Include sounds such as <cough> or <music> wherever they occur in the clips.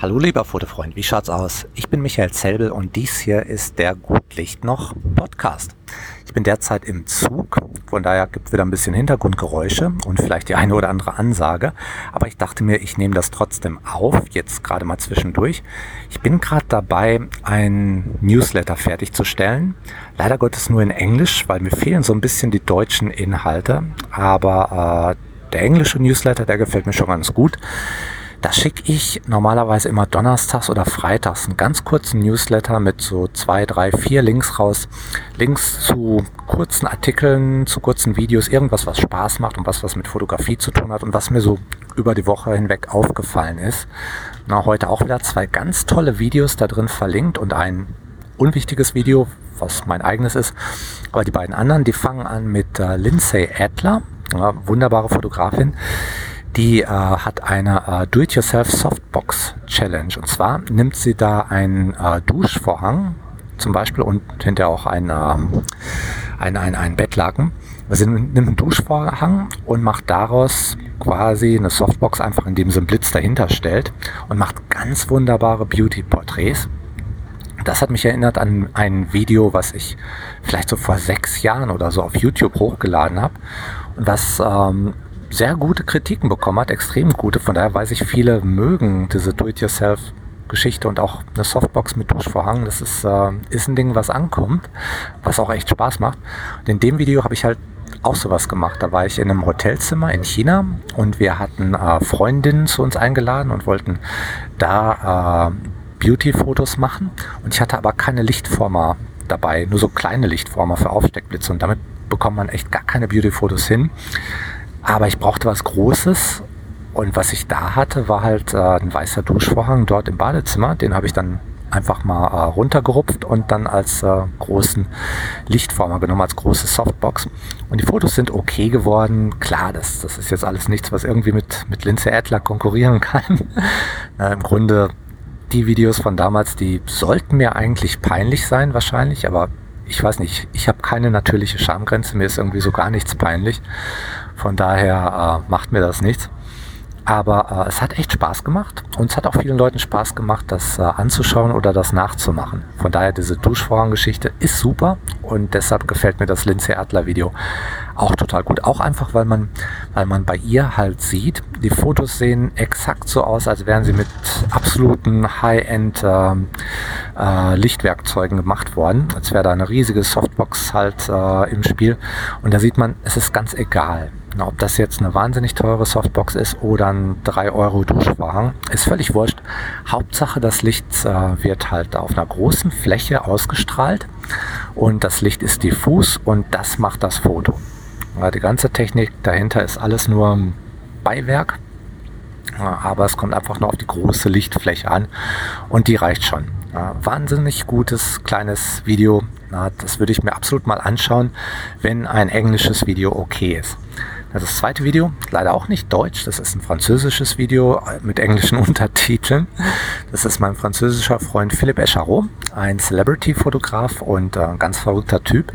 Hallo lieber Fotofreund, wie schaut's aus? Ich bin Michael Zelbel und dies hier ist der Gutlicht noch Podcast. Ich bin derzeit im Zug, von daher gibt es wieder ein bisschen Hintergrundgeräusche und vielleicht die eine oder andere Ansage. Aber ich dachte mir, ich nehme das trotzdem auf, jetzt gerade mal zwischendurch. Ich bin gerade dabei, ein Newsletter fertigzustellen. Leider Gottes nur in Englisch, weil mir fehlen so ein bisschen die deutschen Inhalte. Aber äh, der englische Newsletter, der gefällt mir schon ganz gut. Da schicke ich normalerweise immer donnerstags oder freitags einen ganz kurzen Newsletter mit so zwei, drei, vier Links raus. Links zu kurzen Artikeln, zu kurzen Videos, irgendwas, was Spaß macht und was, was mit Fotografie zu tun hat und was mir so über die Woche hinweg aufgefallen ist. Na, heute auch wieder zwei ganz tolle Videos da drin verlinkt und ein unwichtiges Video, was mein eigenes ist. Aber die beiden anderen, die fangen an mit äh, Lindsay Adler, ja, wunderbare Fotografin die äh, hat eine äh, Do-it-yourself Softbox Challenge. Und zwar nimmt sie da einen äh, Duschvorhang zum Beispiel und hinterher auch ein, ähm, ein, ein, ein Bettlaken. Sie nimmt einen Duschvorhang und macht daraus quasi eine Softbox, einfach indem sie einen Blitz dahinter stellt und macht ganz wunderbare Beauty-Porträts. Das hat mich erinnert an ein Video, was ich vielleicht so vor sechs Jahren oder so auf YouTube hochgeladen habe und was ähm, sehr gute Kritiken bekommen hat, extrem gute. Von daher weiß ich, viele mögen diese Do-it-yourself Geschichte und auch eine Softbox mit Duschvorhang. Das ist, äh, ist ein Ding, was ankommt, was auch echt Spaß macht. Und in dem Video habe ich halt auch sowas gemacht. Da war ich in einem Hotelzimmer in China und wir hatten äh, Freundinnen zu uns eingeladen und wollten da äh, Beauty-Fotos machen. Und ich hatte aber keine Lichtformer dabei, nur so kleine Lichtformer für Aufsteckblitze und damit bekommt man echt gar keine Beauty-Fotos hin. Aber ich brauchte was Großes und was ich da hatte, war halt äh, ein weißer Duschvorhang dort im Badezimmer. Den habe ich dann einfach mal äh, runtergerupft und dann als äh, großen Lichtformer genommen, als große Softbox. Und die Fotos sind okay geworden. Klar, das, das ist jetzt alles nichts, was irgendwie mit, mit Lindsay Adler konkurrieren <laughs> kann. Na, Im Grunde, die Videos von damals, die sollten mir eigentlich peinlich sein wahrscheinlich, aber ich weiß nicht, ich habe keine natürliche Schamgrenze, mir ist irgendwie so gar nichts peinlich. Von daher äh, macht mir das nichts. Aber äh, es hat echt Spaß gemacht und es hat auch vielen Leuten Spaß gemacht, das äh, anzuschauen oder das nachzumachen. Von daher, diese Duschvorhang-Geschichte ist super und deshalb gefällt mir das Lindsay Adler Video auch total gut. Auch einfach, weil man, weil man bei ihr halt sieht, die Fotos sehen exakt so aus, als wären sie mit absoluten High-End äh, äh, Lichtwerkzeugen gemacht worden. Als wäre da eine riesige Softbox halt äh, im Spiel. Und da sieht man, es ist ganz egal na, ob das jetzt eine wahnsinnig teure Softbox ist oder ein 3 Euro Duschvorhang, ist völlig wurscht. Hauptsache, das Licht äh, wird halt auf einer großen Fläche ausgestrahlt und das Licht ist diffus und das macht das Foto. Ja, die ganze Technik dahinter ist alles nur Beiwerk, aber es kommt einfach nur auf die große Lichtfläche an und die reicht schon. Ja, wahnsinnig gutes kleines Video. Na, das würde ich mir absolut mal anschauen, wenn ein englisches Video okay ist. Das zweite Video, leider auch nicht deutsch, das ist ein französisches Video mit englischen <laughs> Untertiteln. Das ist mein französischer Freund Philippe Echareau, ein Celebrity-Fotograf und äh, ein ganz verrückter Typ.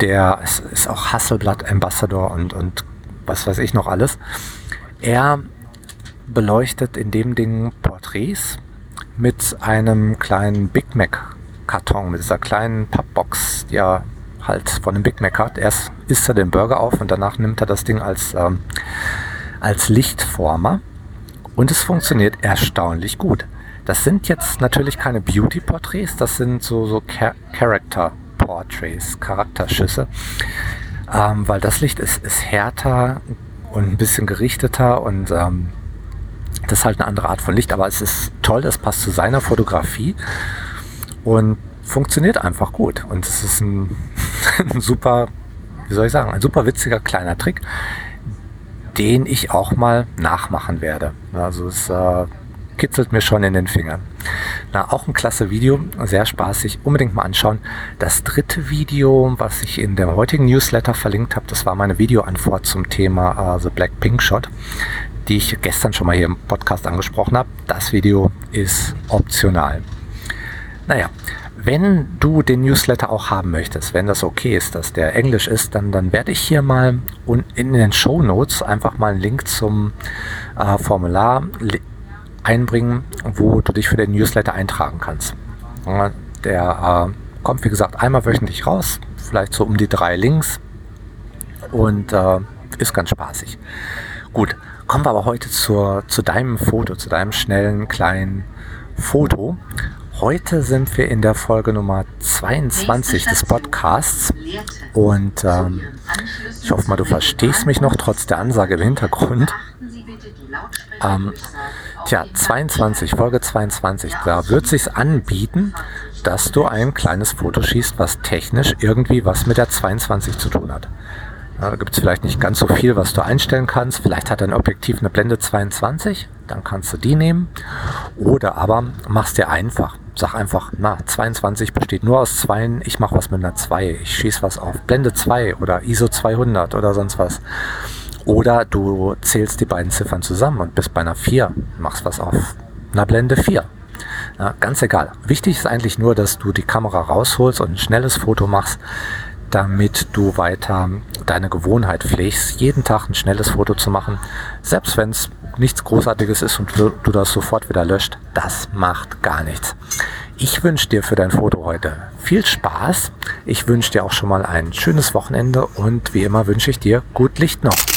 Der ist, ist auch Hasselblatt-Ambassador und, und was weiß ich noch alles. Er beleuchtet in dem Ding Porträts mit einem kleinen Big Mac Karton, mit dieser kleinen Pappbox, die er halt von dem Big Mac hat. Erst isst er den Burger auf und danach nimmt er das Ding als, ähm, als Lichtformer. Und es funktioniert erstaunlich gut. Das sind jetzt natürlich keine Beauty-Porträts, das sind so, so Char Character-Portraits, Charakterschüsse. Ähm, weil das Licht ist, ist härter und ein bisschen gerichteter und ähm, das ist halt eine andere Art von Licht, aber es ist toll, es passt zu seiner Fotografie und funktioniert einfach gut. Und es ist ein, <laughs> ein super, wie soll ich sagen, ein super witziger kleiner Trick, den ich auch mal nachmachen werde. Also es äh, kitzelt mir schon in den Fingern. Na, auch ein klasse Video, sehr spaßig, unbedingt mal anschauen. Das dritte Video, was ich in dem heutigen Newsletter verlinkt habe, das war meine Videoantwort zum Thema uh, The Black Pink Shot, die ich gestern schon mal hier im Podcast angesprochen habe. Das Video ist optional. Naja, wenn du den Newsletter auch haben möchtest, wenn das okay ist, dass der Englisch ist, dann, dann werde ich hier mal in den Show Notes einfach mal einen Link zum äh, Formular einbringen, wo du dich für den Newsletter eintragen kannst. Der äh, kommt, wie gesagt, einmal wöchentlich raus, vielleicht so um die drei Links und äh, ist ganz spaßig. Gut, kommen wir aber heute zur, zu deinem Foto, zu deinem schnellen kleinen Foto. Heute sind wir in der Folge Nummer 22 des Podcasts und ähm, ich hoffe mal, du verstehst mich noch trotz der Ansage im Hintergrund. Ähm, tja, 22, Folge 22, da wird sich anbieten, dass du ein kleines Foto schießt, was technisch irgendwie was mit der 22 zu tun hat. Da gibt es vielleicht nicht ganz so viel, was du einstellen kannst. Vielleicht hat dein Objektiv eine Blende 22, dann kannst du die nehmen. Oder aber machst dir einfach. Sag einfach, na, 22 besteht nur aus Zweien, ich mache was mit einer 2. Ich schieße was auf Blende 2 oder ISO 200 oder sonst was. Oder du zählst die beiden Ziffern zusammen und bist bei einer 4, machst was auf einer Blende 4. Ja, ganz egal. Wichtig ist eigentlich nur, dass du die Kamera rausholst und ein schnelles Foto machst, damit du weiter deine Gewohnheit pflegst, jeden Tag ein schnelles Foto zu machen, selbst wenn es nichts Großartiges ist und du, das sofort wieder löscht, das macht gar nichts. Ich wünsche dir für dein Foto heute viel Spaß. Ich wünsche dir auch schon mal ein schönes Wochenende und wie immer wünsche ich dir gut Licht noch.